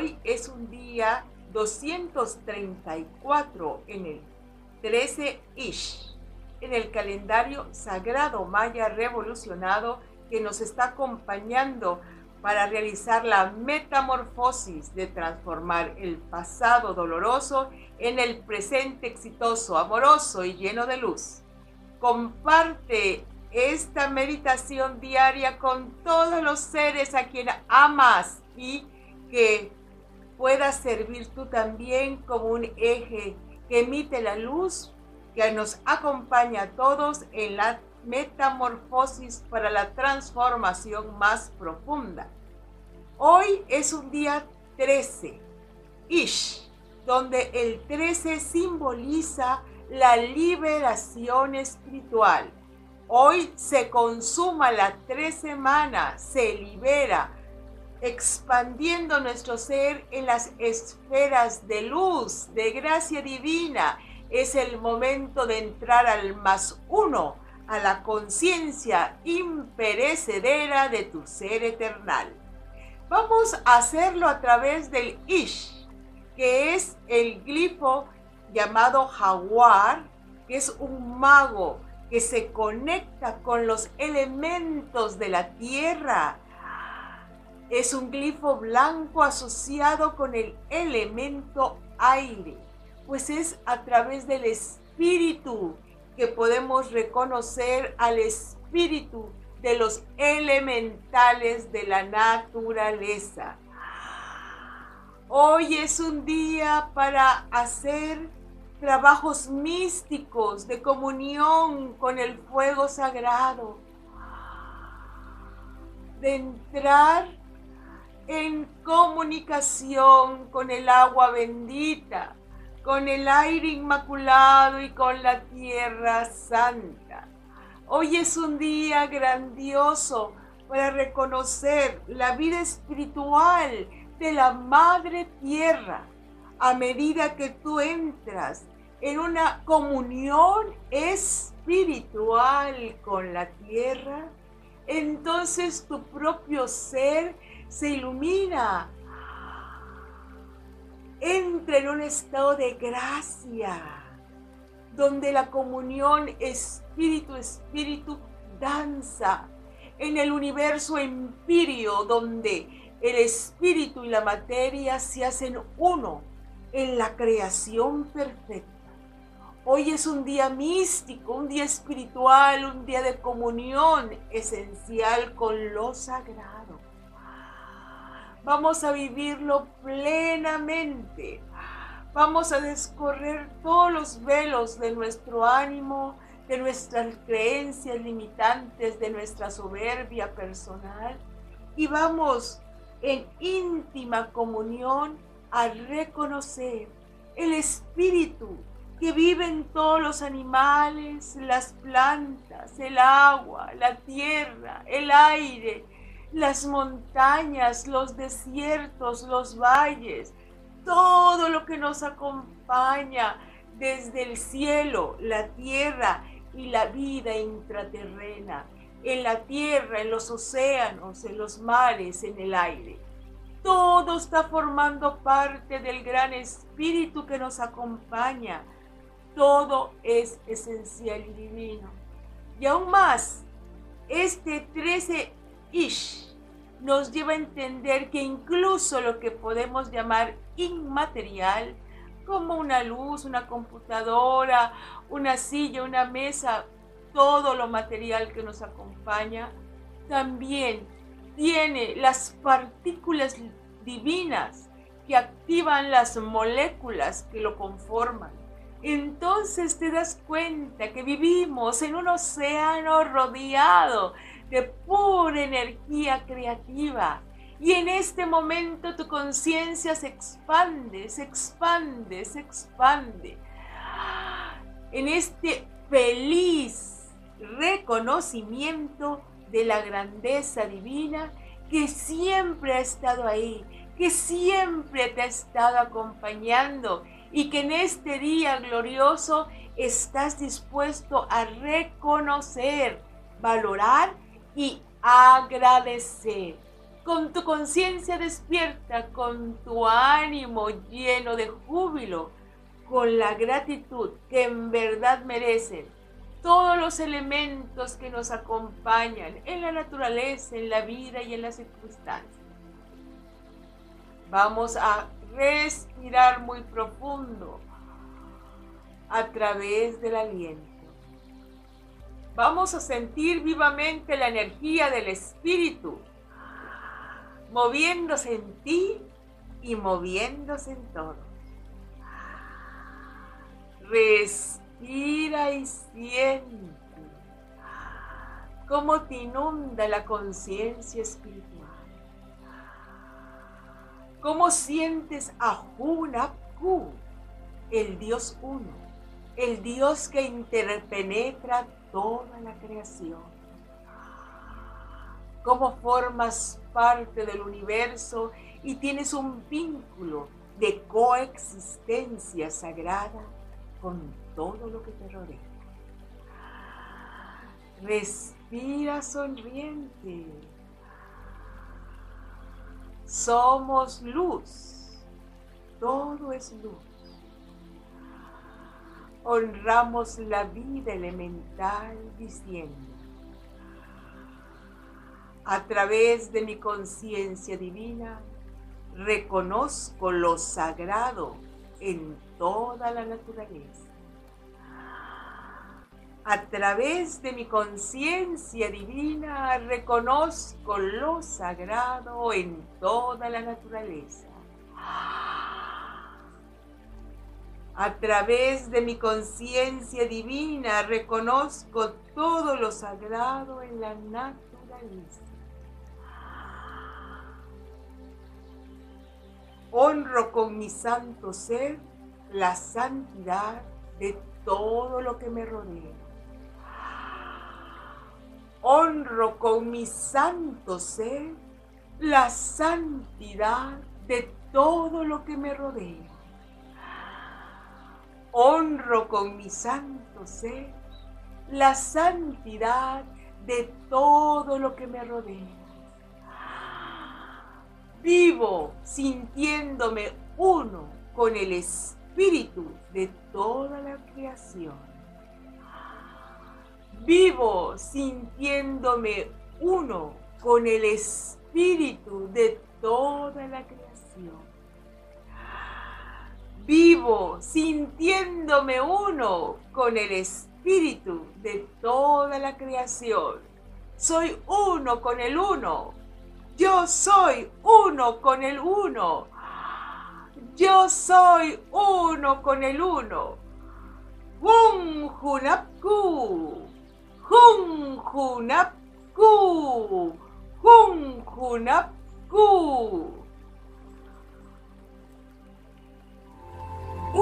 hoy es un día 234 en el 13 Ish, en el calendario sagrado maya revolucionado que nos está acompañando para realizar la metamorfosis de transformar el pasado doloroso en el presente exitoso, amoroso y lleno de luz. Comparte esta meditación diaria con todos los seres a quien amas y que pueda servir tú también como un eje que emite la luz que nos acompaña a todos en la metamorfosis para la transformación más profunda. Hoy es un día 13, Ish, donde el 13 simboliza la liberación espiritual. Hoy se consuma la tres semanas, se libera, expandiendo nuestro ser en las esferas de luz, de gracia divina. Es el momento de entrar al más uno, a la conciencia imperecedera de tu ser eternal. Vamos a hacerlo a través del Ish, que es el glifo llamado jaguar, que es un mago que se conecta con los elementos de la tierra. Es un glifo blanco asociado con el elemento aire, pues es a través del espíritu que podemos reconocer al espíritu de los elementales de la naturaleza. Hoy es un día para hacer trabajos místicos de comunión con el fuego sagrado, de entrar en comunicación con el agua bendita, con el aire inmaculado y con la tierra santa. Hoy es un día grandioso para reconocer la vida espiritual de la Madre Tierra. A medida que tú entras en una comunión espiritual con la tierra, entonces tu propio ser se ilumina entra en un estado de gracia, donde la comunión espíritu-espíritu danza en el universo empirio, donde el espíritu y la materia se hacen uno en la creación perfecta. Hoy es un día místico, un día espiritual, un día de comunión esencial con lo sagrado vamos a vivirlo plenamente. Vamos a descorrer todos los velos de nuestro ánimo, de nuestras creencias limitantes, de nuestra soberbia personal y vamos en íntima comunión a reconocer el espíritu que vive en todos los animales, las plantas, el agua, la tierra, el aire, las montañas, los desiertos, los valles, todo lo que nos acompaña desde el cielo, la tierra y la vida intraterrena, en la tierra, en los océanos, en los mares, en el aire. Todo está formando parte del gran espíritu que nos acompaña. Todo es esencial y divino. Y aún más, este 13 Ish nos lleva a entender que incluso lo que podemos llamar inmaterial, como una luz, una computadora, una silla, una mesa, todo lo material que nos acompaña, también tiene las partículas divinas que activan las moléculas que lo conforman. Entonces te das cuenta que vivimos en un océano rodeado de pura energía creativa. Y en este momento tu conciencia se expande, se expande, se expande. En este feliz reconocimiento de la grandeza divina que siempre ha estado ahí, que siempre te ha estado acompañando y que en este día glorioso estás dispuesto a reconocer, valorar y agradecer. con tu conciencia despierta, con tu ánimo lleno de júbilo, con la gratitud que en verdad merecen todos los elementos que nos acompañan en la naturaleza, en la vida y en las circunstancias. Vamos a respirar muy profundo a través del aliento. Vamos a sentir vivamente la energía del espíritu moviéndose en ti y moviéndose en todo. Respira y siente cómo te inunda la conciencia espiritual. Cómo sientes a Hunapku, el Dios uno, el Dios que interpenetra toda la creación. Cómo formas parte del universo y tienes un vínculo de coexistencia sagrada con todo lo que te rodea. Respira sonriente. Somos luz. Todo es luz. Honramos la vida elemental diciendo, a través de mi conciencia divina, reconozco lo sagrado en toda la naturaleza. A través de mi conciencia divina reconozco lo sagrado en toda la naturaleza. A través de mi conciencia divina reconozco todo lo sagrado en la naturaleza. Honro con mi santo ser la santidad de todo lo que me rodea. Honro con mi santo ser la santidad de todo lo que me rodea. Honro con mi santo ser la santidad de todo lo que me rodea. Vivo sintiéndome uno con el espíritu de toda la creación. Vivo sintiéndome uno con el espíritu de toda la creación vivo sintiéndome uno con el espíritu de toda la creación. Soy uno con el uno. Yo soy uno con el uno. Yo soy uno con el uno. Hun Hunapku. Hun Hunapku. Hun Hunapku.